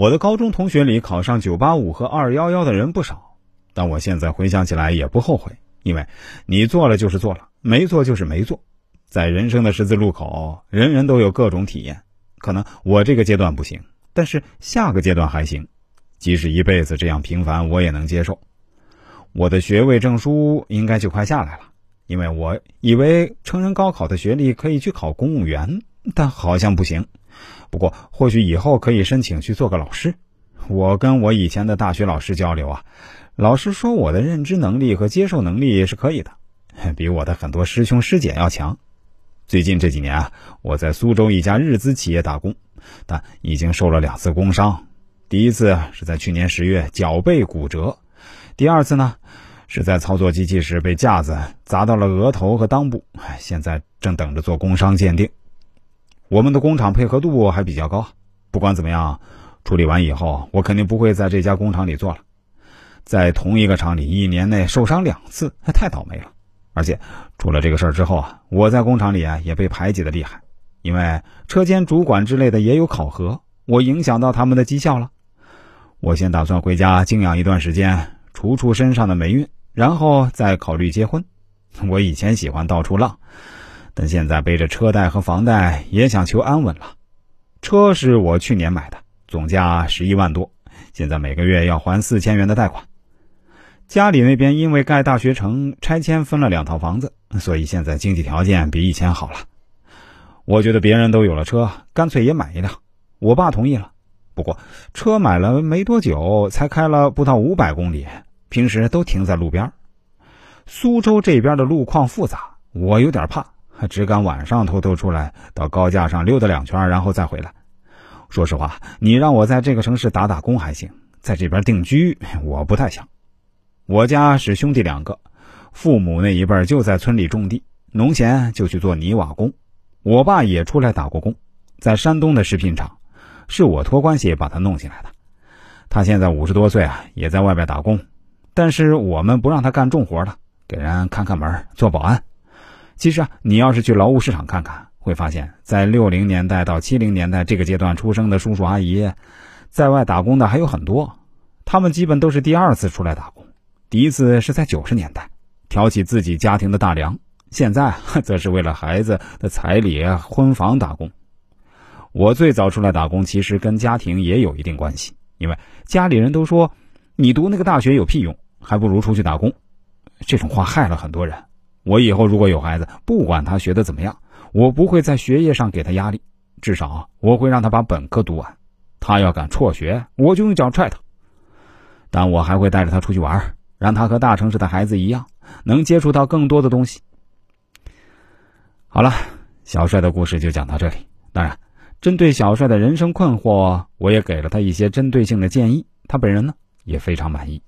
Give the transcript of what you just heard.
我的高中同学里考上985和211的人不少，但我现在回想起来也不后悔，因为你做了就是做了，没做就是没做。在人生的十字路口，人人都有各种体验，可能我这个阶段不行，但是下个阶段还行。即使一辈子这样平凡，我也能接受。我的学位证书应该就快下来了，因为我以为成人高考的学历可以去考公务员，但好像不行。不过或许以后可以申请去做个老师。我跟我以前的大学老师交流啊，老师说我的认知能力和接受能力是可以的，比我的很多师兄师姐要强。最近这几年啊，我在苏州一家日资企业打工，但已经受了两次工伤。第一次是在去年十月脚背骨折，第二次呢是在操作机器时被架子砸到了额头和裆部，现在正等着做工伤鉴定。我们的工厂配合度还比较高，不管怎么样，处理完以后我肯定不会在这家工厂里做了。在同一个厂里一年内受伤两次，太倒霉了。而且出了这个事儿之后啊，我在工厂里啊也被排挤的厉害，因为车间主管之类的也有考核，我影响到他们的绩效了。我先打算回家静养一段时间，除除身上的霉运，然后再考虑结婚。我以前喜欢到处浪，现在背着车贷和房贷，也想求安稳了。车是我去年买的，总价十一万多，现在每个月要还四千元的贷款。家里那边因为盖大学城拆迁分了两套房子，所以现在经济条件比以前好了。我觉得别人都有了车，干脆也买一辆。我爸同意了。不过，车买了没多久，才开了不到五百公里，平时都停在路边。苏州这边的路况复杂，我有点怕，他只敢晚上偷偷出来到高架上溜达两圈，然后再回来。说实话，你让我在这个城市打打工还行，在这边定居我不太想。我家是兄弟两个，父母那一辈就在村里种地，农闲就去做泥瓦工。我爸也出来打过工，在山东的食品厂。是我托关系把他弄进来的，他现在五十多岁啊，也在外边打工，但是我们不让他干重活了，给人看看门、做保安。其实啊，你要是去劳务市场看看，会发现在六零年代到七零年代这个阶段出生的叔叔阿姨，在外打工的还有很多，他们基本都是第二次出来打工，第一次是在九十年代挑起自己家庭的大梁，现在则是为了孩子的彩礼、婚房打工。我最早出来打工，其实跟家庭也有一定关系，因为家里人都说，你读那个大学有屁用，还不如出去打工。这种话害了很多人。我以后如果有孩子，不管他学的怎么样，我不会在学业上给他压力，至少我会让他把本科读完。他要敢辍学，我就用脚踹他。但我还会带着他出去玩，让他和大城市的孩子一样，能接触到更多的东西。好了，小帅的故事就讲到这里。当然。针对小帅的人生困惑，我也给了他一些针对性的建议，他本人呢也非常满意。